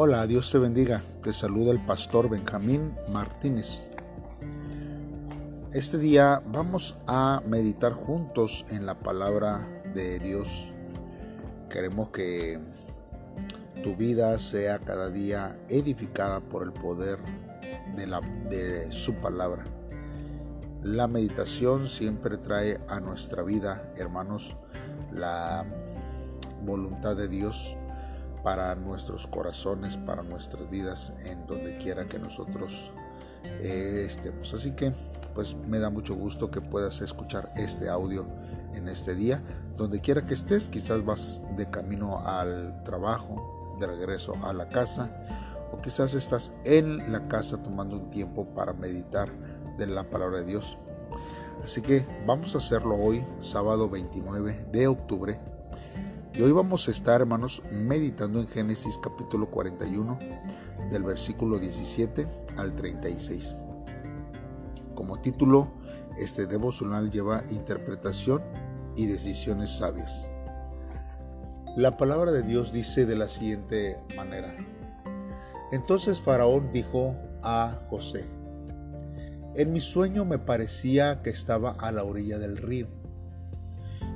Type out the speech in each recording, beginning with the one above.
Hola, Dios te bendiga. Te saluda el pastor Benjamín Martínez. Este día vamos a meditar juntos en la palabra de Dios. Queremos que tu vida sea cada día edificada por el poder de, la, de su palabra. La meditación siempre trae a nuestra vida, hermanos, la voluntad de Dios para nuestros corazones, para nuestras vidas, en donde quiera que nosotros eh, estemos. Así que, pues me da mucho gusto que puedas escuchar este audio en este día, donde quiera que estés, quizás vas de camino al trabajo, de regreso a la casa, o quizás estás en la casa tomando un tiempo para meditar de la palabra de Dios. Así que vamos a hacerlo hoy, sábado 29 de octubre y hoy vamos a estar, hermanos, meditando en Génesis capítulo 41, del versículo 17 al 36. Como título, este devocional lleva interpretación y decisiones sabias. La palabra de Dios dice de la siguiente manera. Entonces Faraón dijo a José, en mi sueño me parecía que estaba a la orilla del río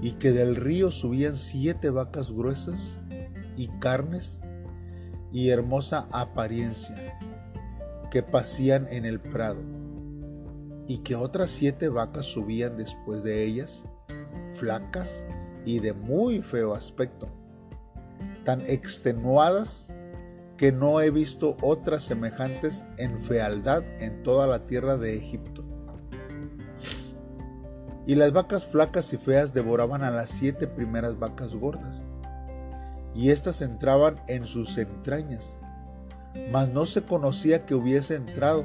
y que del río subían siete vacas gruesas y carnes y hermosa apariencia que pasían en el prado, y que otras siete vacas subían después de ellas, flacas y de muy feo aspecto, tan extenuadas que no he visto otras semejantes en fealdad en toda la tierra de Egipto. Y las vacas flacas y feas devoraban a las siete primeras vacas gordas, y éstas entraban en sus entrañas. Mas no se conocía que hubiese entrado,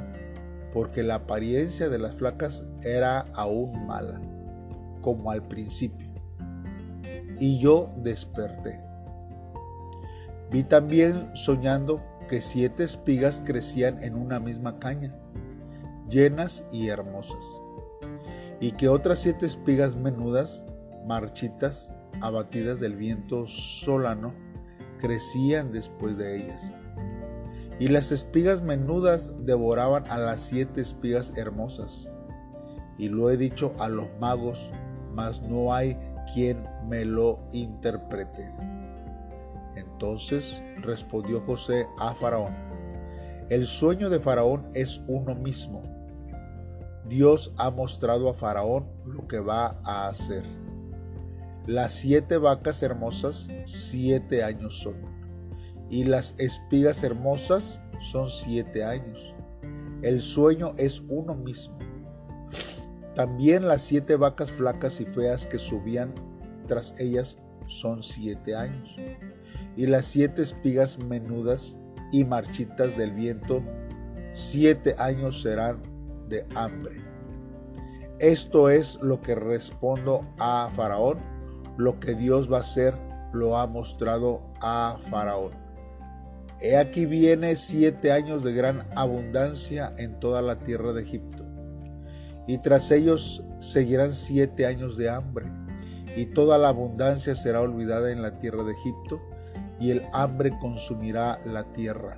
porque la apariencia de las flacas era aún mala, como al principio. Y yo desperté. Vi también soñando que siete espigas crecían en una misma caña, llenas y hermosas y que otras siete espigas menudas, marchitas, abatidas del viento solano, crecían después de ellas. Y las espigas menudas devoraban a las siete espigas hermosas. Y lo he dicho a los magos, mas no hay quien me lo interprete. Entonces respondió José a Faraón, el sueño de Faraón es uno mismo Dios ha mostrado a Faraón lo que va a hacer. Las siete vacas hermosas, siete años son. Y las espigas hermosas son siete años. El sueño es uno mismo. También las siete vacas flacas y feas que subían tras ellas son siete años. Y las siete espigas menudas y marchitas del viento, siete años serán hambre. Esto es lo que respondo a Faraón. Lo que Dios va a hacer lo ha mostrado a Faraón. He aquí viene siete años de gran abundancia en toda la tierra de Egipto. Y tras ellos seguirán siete años de hambre. Y toda la abundancia será olvidada en la tierra de Egipto. Y el hambre consumirá la tierra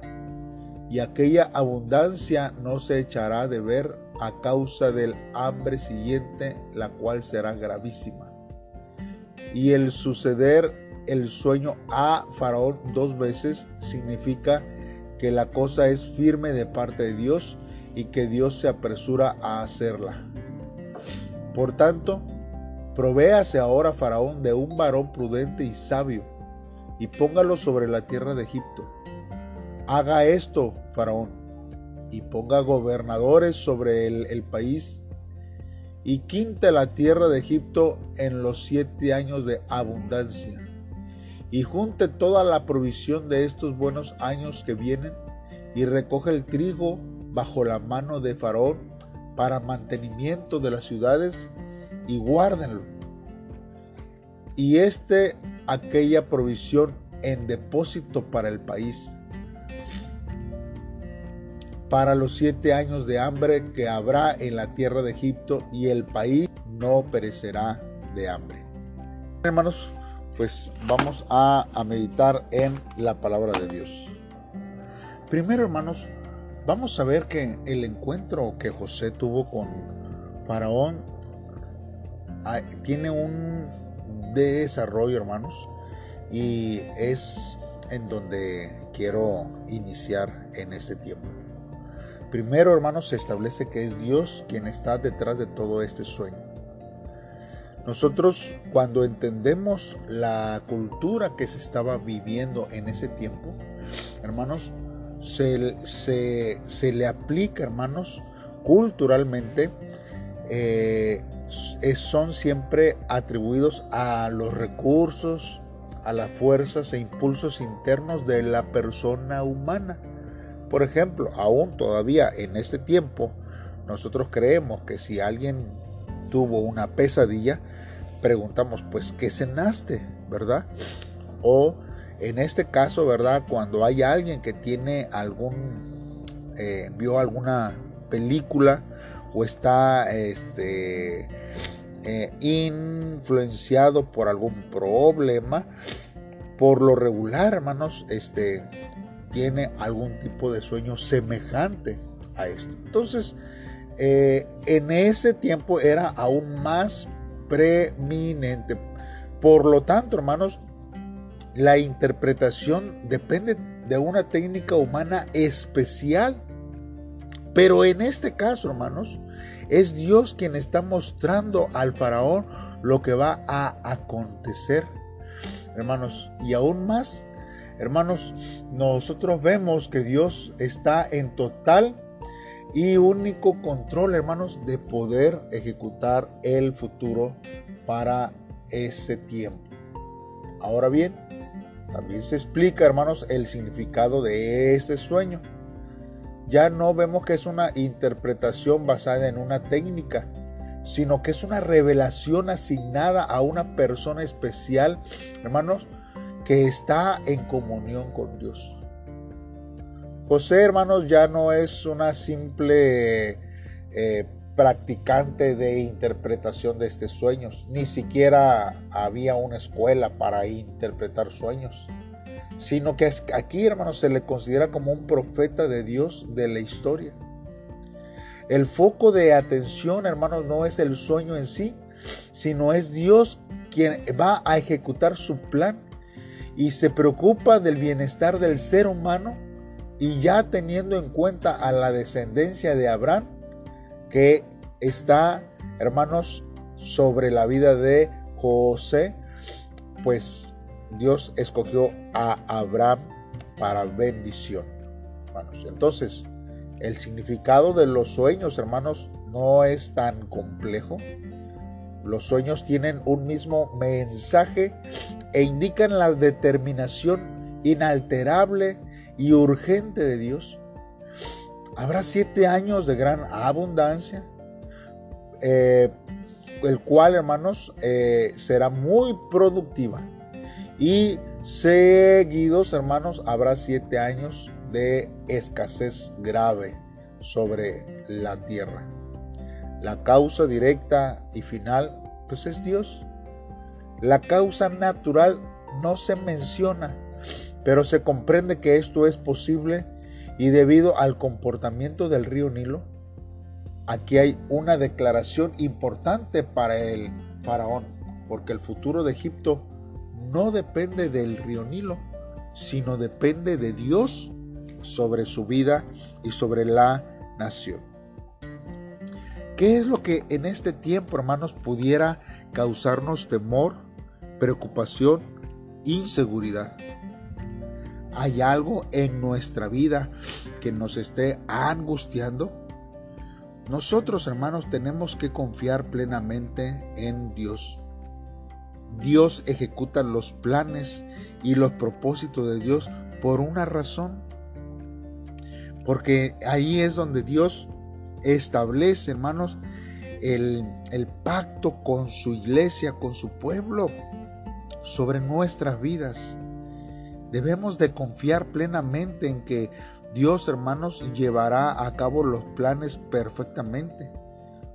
y aquella abundancia no se echará de ver a causa del hambre siguiente, la cual será gravísima. Y el suceder el sueño a Faraón dos veces significa que la cosa es firme de parte de Dios y que Dios se apresura a hacerla. Por tanto, provéase ahora Faraón de un varón prudente y sabio, y póngalo sobre la tierra de Egipto Haga esto, Faraón, y ponga gobernadores sobre el, país, y quinte la tierra de Egipto en los siete años de abundancia, y junte toda la provisión de estos buenos años que vienen, y recoge el trigo bajo la mano de Faraón para mantenimiento de las ciudades, y guárdenlo. Y este aquella provisión en depósito para el país para los siete años de hambre que habrá en la tierra de Egipto y el país no perecerá de hambre. Hermanos, pues vamos a, meditar en la palabra de Dios. Primero, hermanos, vamos a ver que el encuentro que José tuvo con Faraón ah, tiene un desarrollo, hermanos, y es en donde quiero iniciar en este tiempo. Primero, hermanos, se establece que es Dios quien está detrás de todo este sueño. Nosotros cuando entendemos la cultura que se estaba viviendo en ese tiempo, hermanos, se, le aplica, hermanos, culturalmente, eh, son siempre atribuidos a los recursos, a las fuerzas e impulsos internos de la persona humana. Por ejemplo, aún todavía en este tiempo, nosotros creemos que si alguien tuvo una pesadilla, preguntamos, pues, ¿qué cenaste? ¿Verdad? O en este caso, ¿verdad? Cuando hay alguien que tiene algún, eh, vio alguna película o está este, eh, influenciado por algún problema, por lo regular, hermanos, este, tiene algún tipo de sueño semejante a esto. Entonces, eh, en ese tiempo era aún más preeminente. Por lo tanto, hermanos, la interpretación depende de una técnica humana especial. Pero en este caso, hermanos, es Dios quien está mostrando al faraón lo que va a acontecer. Hermanos, y aún más, hermanos, nosotros vemos que Dios está en total y único control, hermanos, de poder ejecutar el futuro para ese tiempo. Ahora bien, también se explica, hermanos, el significado de este sueño. Ya no vemos que es una interpretación basada en una técnica, sino que es una revelación asignada a una persona especial, hermanos, que está en comunión con Dios. José, hermanos, ya no es una simple eh, practicante de interpretación de estos sueños. Ni siquiera había una escuela para interpretar sueños. Sino que aquí, hermanos, se le considera como un profeta de Dios de la historia. El foco de atención, hermanos, no es el sueño en sí, sino es Dios quien va a ejecutar su plan y se preocupa del bienestar del ser humano y ya teniendo en cuenta a la descendencia de Abraham, que está, hermanos, sobre la vida de José, pues Dios escogió a Abraham para bendición. Hermanos. Entonces, el significado de los sueños, hermanos, no es tan complejo. Los sueños tienen un mismo mensaje e indican la determinación inalterable y urgente de Dios. Habrá siete años de gran abundancia, eh, el cual, hermanos, eh, será muy productiva. Y seguidos, hermanos, habrá siete años de escasez grave sobre la tierra. La causa directa y final, pues es Dios. La causa natural no se menciona, pero se comprende que esto es posible y debido al comportamiento del río Nilo, aquí hay una declaración importante para el faraón, porque el futuro de Egipto no depende del río Nilo, sino depende de Dios sobre su vida y sobre la nación. ¿Qué es lo que en este tiempo, hermanos, pudiera causarnos temor, preocupación, inseguridad? ¿Hay algo en nuestra vida que nos esté angustiando? Nosotros, hermanos, tenemos que confiar plenamente en Dios. Dios ejecuta los planes y los propósitos de Dios por una razón. Porque ahí es donde Dios establece, hermanos, el, el, pacto con su iglesia, con su pueblo, sobre nuestras vidas. Debemos de confiar plenamente en que Dios, hermanos, llevará a cabo los planes perfectamente.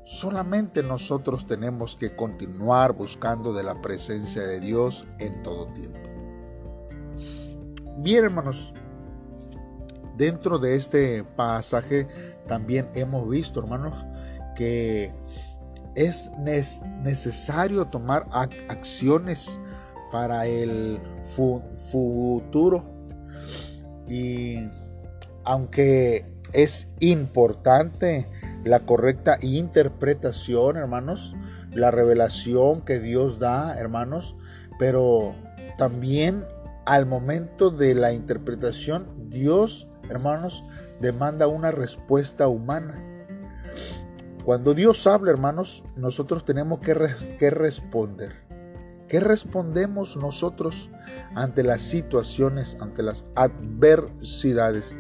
Solamente nosotros tenemos que continuar buscando de la presencia de Dios en todo tiempo. Bien, hermanos, dentro de este pasaje también hemos visto, hermanos, que es necesario tomar acciones para el futuro. Y aunque es importante la correcta interpretación, hermanos, la revelación que Dios da, hermanos, pero también al momento de la interpretación, Dios, hermanos, demanda una respuesta humana. Cuando Dios habla, hermanos, nosotros tenemos que, que responder. ¿Qué respondemos nosotros ante las situaciones, ante las adversidades?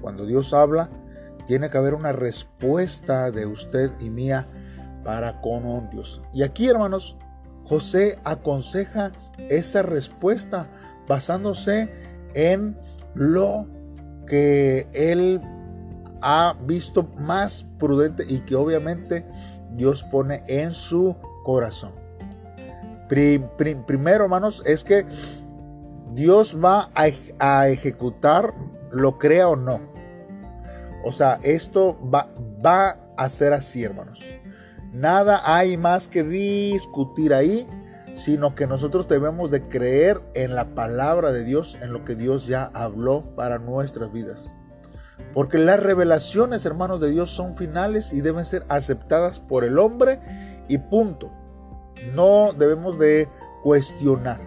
Cuando Dios habla, tiene que haber una respuesta de usted y mía para con Dios. Y aquí, hermanos, José aconseja esa respuesta basándose en lo que él ha visto más prudente y que obviamente Dios pone en su corazón. primero, hermanos, es que Dios va a, ejecutar, lo crea o no. O sea, esto va a ser así, hermanos. Nada hay más que discutir ahí, sino que nosotros debemos de creer en la palabra de Dios, en lo que Dios ya habló para nuestras vidas. Porque las revelaciones, hermanos de Dios, son finales y deben ser aceptadas por el hombre y punto. No debemos de cuestionar.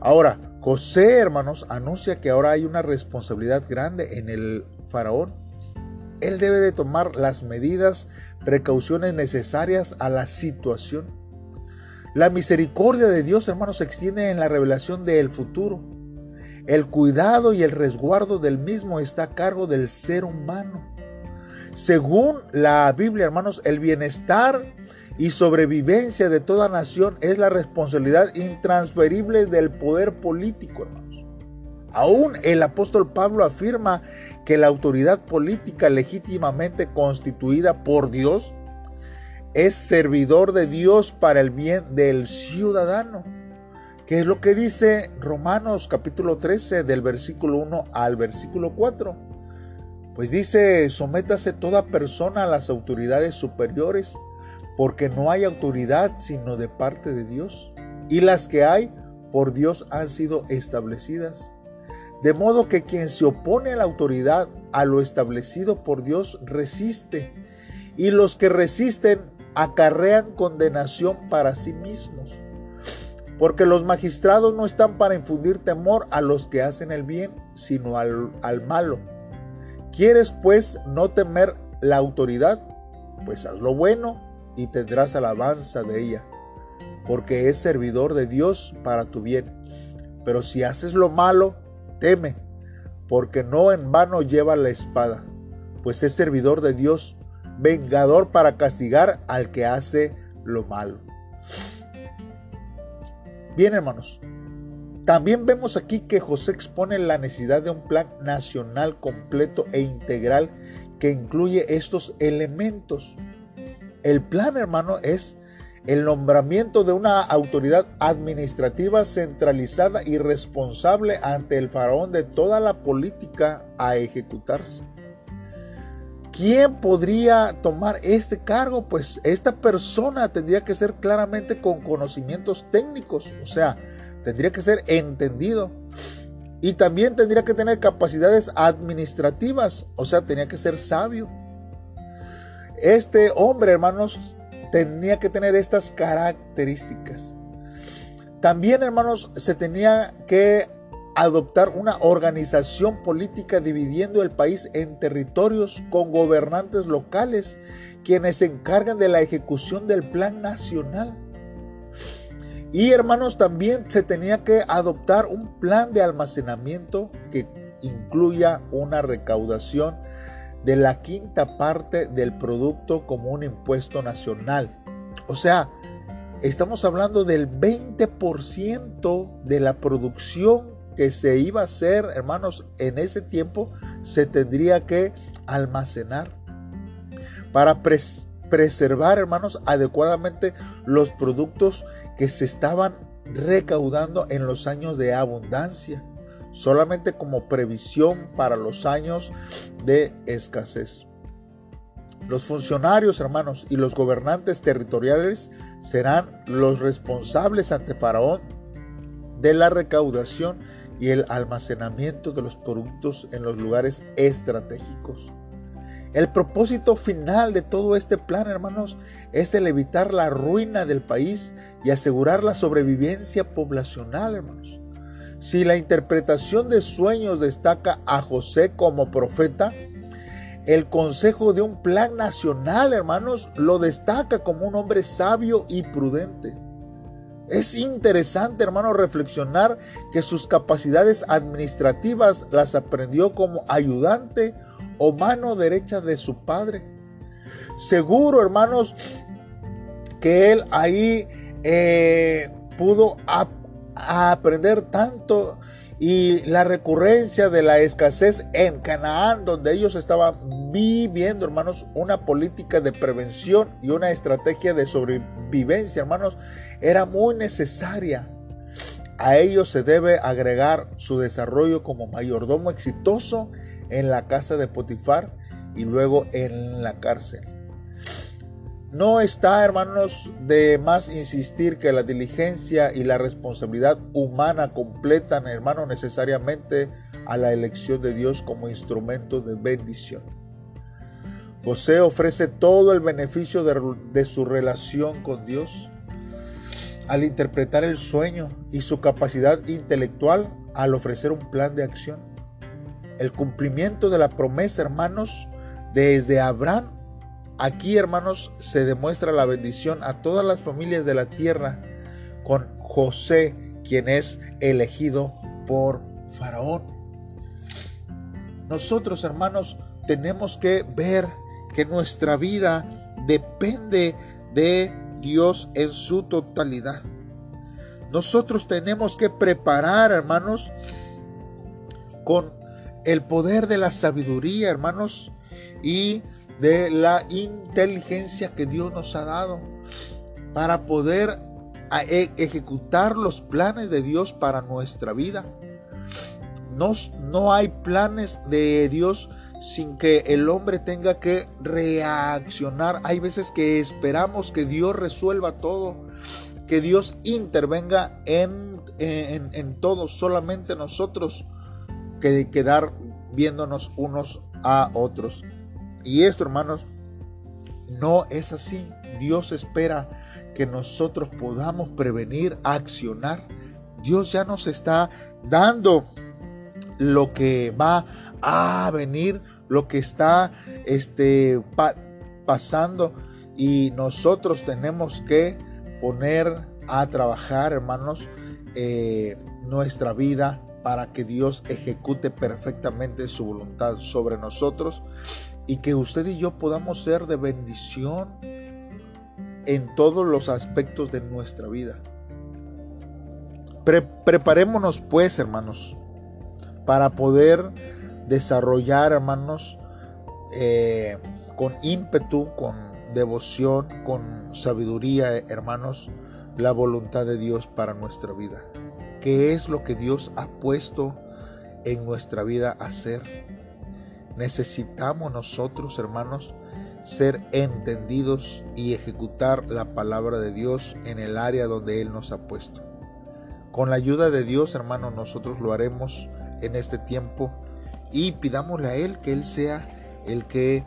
Ahora, José, hermanos, anuncia que ahora hay una responsabilidad grande en el faraón él debe de tomar las medidas, precauciones necesarias a la situación. La misericordia de Dios, hermanos, se extiende en la revelación del futuro. El cuidado y el resguardo del mismo está a cargo del ser humano. Según la Biblia, hermanos, el bienestar y sobrevivencia de toda nación es la responsabilidad intransferible del poder político, hermanos. Aún el apóstol Pablo afirma que la autoridad política legítimamente constituida por Dios es servidor de Dios para el bien del ciudadano. Que es lo que dice Romanos capítulo 13 del versículo 1 al versículo 4. Pues dice, sométase toda persona a las autoridades superiores, porque no hay autoridad sino de parte de Dios. Y las que hay por Dios han sido establecidas. De modo que quien se opone a la autoridad, a lo establecido por Dios, resiste. Y los que resisten acarrean condenación para sí mismos. Porque los magistrados no están para infundir temor a los que hacen el bien, sino al, al malo. ¿Quieres pues no temer la autoridad? Pues haz lo bueno y tendrás alabanza de ella, porque es servidor de Dios para tu bien. Pero si haces lo malo, teme, porque no en vano lleva la espada, pues es servidor de Dios, vengador para castigar al que hace lo malo. Bien, hermanos, también vemos aquí que José expone la necesidad de un plan nacional completo e integral que incluye estos elementos. El plan, hermano, es el nombramiento de una autoridad administrativa centralizada y responsable ante el faraón de toda la política a ejecutarse. ¿Quién podría tomar este cargo? Pues esta persona tendría que ser claramente con conocimientos técnicos, o sea, tendría que ser entendido. Y también tendría que tener capacidades administrativas, o sea, tenía que ser sabio. Este hombre, hermanos, tenía que tener estas características. También, hermanos, se tenía que adoptar una organización política dividiendo el país en territorios con gobernantes locales, quienes se encargan de la ejecución del plan nacional. Y hermanos, también se tenía que adoptar un plan de almacenamiento que incluya una recaudación de la quinta parte del producto como un impuesto nacional. O sea, estamos hablando del 20% de la producción que se iba a hacer, hermanos, en ese tiempo se tendría que almacenar para preservar, hermanos, adecuadamente los productos que se estaban recaudando en los años de abundancia. solamente como previsión para los años de escasez. Los funcionarios, hermanos, y los gobernantes territoriales serán los responsables ante Faraón de la recaudación y el almacenamiento de los productos en los lugares estratégicos. El propósito final de todo este plan, hermanos, es el evitar la ruina del país y asegurar la sobrevivencia poblacional, hermanos. Si la interpretación de sueños destaca a José como profeta, el consejo de un plan nacional, hermanos, lo destaca como un hombre sabio y prudente. Es interesante, hermano, reflexionar que sus capacidades administrativas las aprendió como ayudante o mano derecha de su padre. Seguro, hermanos, que él ahí eh, pudo aprender tanto y la recurrencia de la escasez en Canaán, donde ellos estaban viviendo, hermanos, una política de prevención y una estrategia de sobrevivencia, hermanos, era muy necesaria. A ellos se debe agregar su desarrollo como mayordomo exitoso en la casa de Potifar y luego en la cárcel. No está, hermanos, de más insistir que la diligencia y la responsabilidad humana completan, hermano, necesariamente a la elección de Dios como instrumento de bendición. José ofrece todo el beneficio de, de, su relación con Dios al interpretar el sueño y su capacidad intelectual al ofrecer un plan de acción. El cumplimiento de la promesa, hermanos, desde Abraham Aquí, hermanos, se demuestra la bendición a todas las familias de la tierra con José, quien es elegido por Faraón. Nosotros, hermanos, tenemos que ver que nuestra vida depende de Dios en su totalidad. Nosotros tenemos que preparar, hermanos, con el poder de la sabiduría, hermanos, y de la inteligencia que Dios nos ha dado para poder e, ejecutar los planes de Dios para nuestra vida. No, no hay planes de Dios sin que el hombre tenga que reaccionar. Hay veces que esperamos que Dios resuelva todo, que Dios intervenga en, en, en todo, solamente nosotros que quedar viéndonos unos a otros. Y esto, hermanos, no es así. Dios espera que nosotros podamos prevenir, accionar. Dios ya nos está dando lo que va a venir, lo que está este, pasando. Y nosotros tenemos que poner a trabajar, hermanos, eh, nuestra vida para que Dios ejecute perfectamente su voluntad sobre nosotros y que usted y yo podamos ser de bendición en todos los aspectos de nuestra vida. preparémonos pues, hermanos, para poder desarrollar, hermanos, eh, con ímpetu, con devoción, con sabiduría, hermanos, la voluntad de Dios para nuestra vida. ¿Qué es lo que Dios ha puesto en nuestra vida a hacer? Necesitamos nosotros, hermanos, ser entendidos y ejecutar la palabra de Dios en el área donde Él nos ha puesto. Con la ayuda de Dios, hermanos, nosotros lo haremos en este tiempo y pidámosle a Él que Él sea el que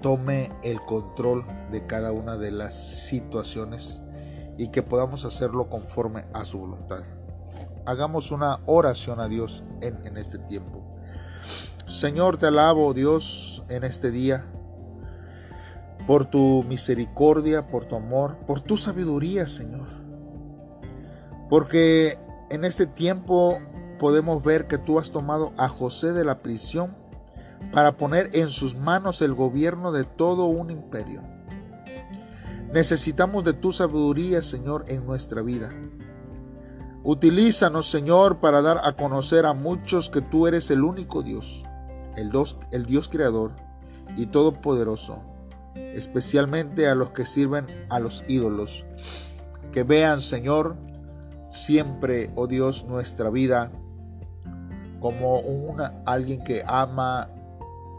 tome el control de cada una de las situaciones y que podamos hacerlo conforme a su voluntad. Hagamos una oración a Dios en, este tiempo. Señor, te alabo, Dios, en este día, por tu misericordia, por tu amor, por tu sabiduría, Señor. Porque en este tiempo podemos ver que tú has tomado a José de la prisión para poner en sus manos el gobierno de todo un imperio. Necesitamos de tu sabiduría, Señor, en nuestra vida. Utilízanos, Señor, para dar a conocer a muchos que tú eres el único Dios el Dios, el Dios creador y todopoderoso, especialmente a los que sirven a los ídolos. Que vean, Señor, siempre, oh Dios, nuestra vida como una, alguien que ama,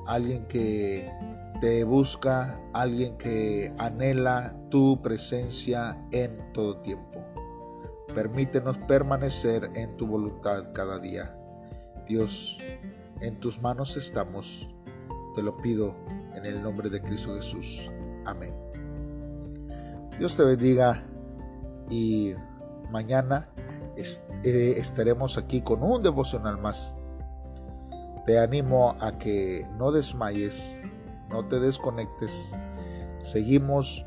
alguien que te busca, alguien que anhela tu presencia en todo tiempo. Permítenos permanecer en tu voluntad cada día. Dios, en tus manos estamos. Te lo pido en el nombre de Cristo Jesús. Amén. Dios te bendiga y mañana eh, estaremos aquí con un devocional más. Te animo a que no desmayes, no te desconectes. Seguimos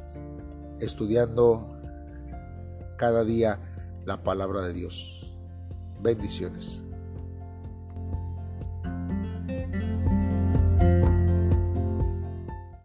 estudiando cada día la palabra de Dios. Bendiciones.